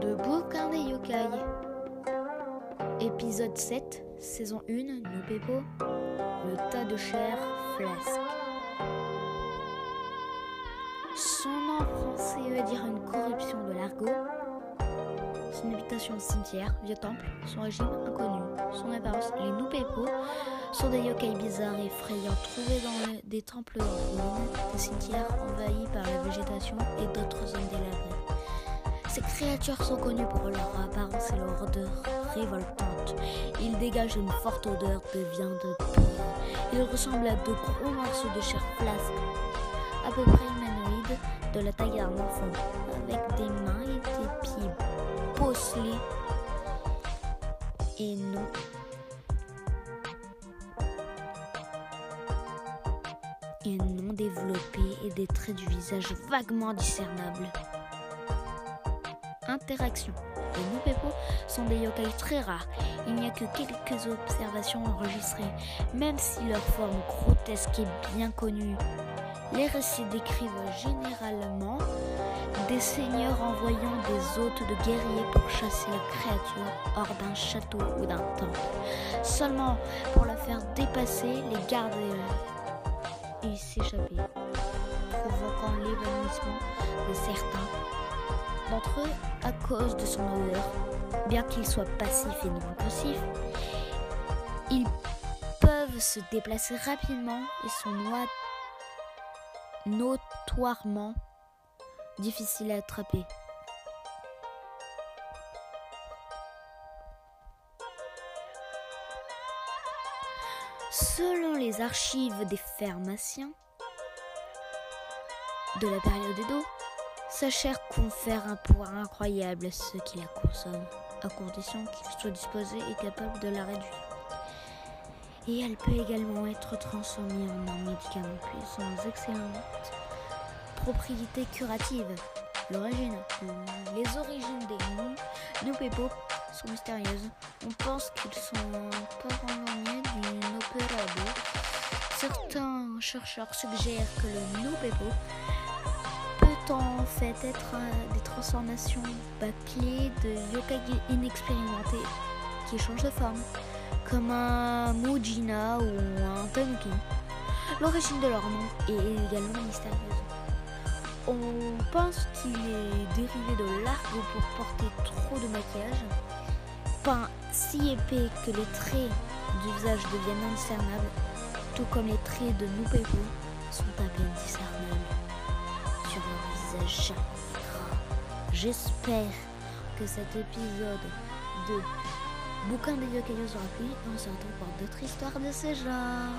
de Bouquin des Yokai. Épisode 7, saison 1, Noupepo, le tas de chair flasque. Son nom français veut dire une corruption de l'argot. Son habitation cimetière, vieux temple, son régime inconnu. Son apparence, les Noupepo sont des yokai bizarres et effrayants trouvés dans des temples ruines, des cimetières envahis par la végétation et d'autres zones délabrées. Ces créatures sont connues pour leur apparence et leur odeur révoltante. Ils dégagent une forte odeur de viande. Ils ressemblent à de gros morceaux de chair flasque, à peu près humanoïdes, de la taille d'un enfant, avec des mains et des pieds bosselés et non et non développés et des traits du visage vaguement discernables. Les Nupepo sont des yokai très rares. Il n'y a que quelques observations enregistrées, même si leur forme grotesque est bien connue. Les récits décrivent généralement des seigneurs envoyant des hôtes de guerriers pour chasser la créature hors d'un château ou d'un temple, seulement pour la faire dépasser les gardes et s'échapper, provoquant l'évanouissement de certains d'entre eux à cause de son odeur. Bien qu'ils soient passifs et non agressifs, ils peuvent se déplacer rapidement et sont notoirement difficiles à attraper. Selon les archives des pharmaciens de la période Edo, sa chair confère un pouvoir incroyable à ceux qui la consomment, à condition qu'ils soient disposés et capables de la réduire. Et elle peut également être transformée en un médicament puissant aux excellentes propriétés curatives. L'origine, les origines des nous, Nupepo sont mystérieuses. On pense qu'ils sont parents-nés d'une opérable. Certains chercheurs suggèrent que le Nupepo en fait être des transformations bâclées de yokai inexpérimentés qui changent de forme, comme un Mujina ou un Tanuki. L'origine de leur nom est également mystérieuse. On pense qu'il est dérivé de l'argot pour porter trop de maquillage, peint si épais que les traits du visage deviennent indiscernables, tout comme les traits de Nupepo sont à peine discernables J'espère que cet épisode de Bouquin des Yokai vous aura plu et on se retrouve pour d'autres histoires de ce genre.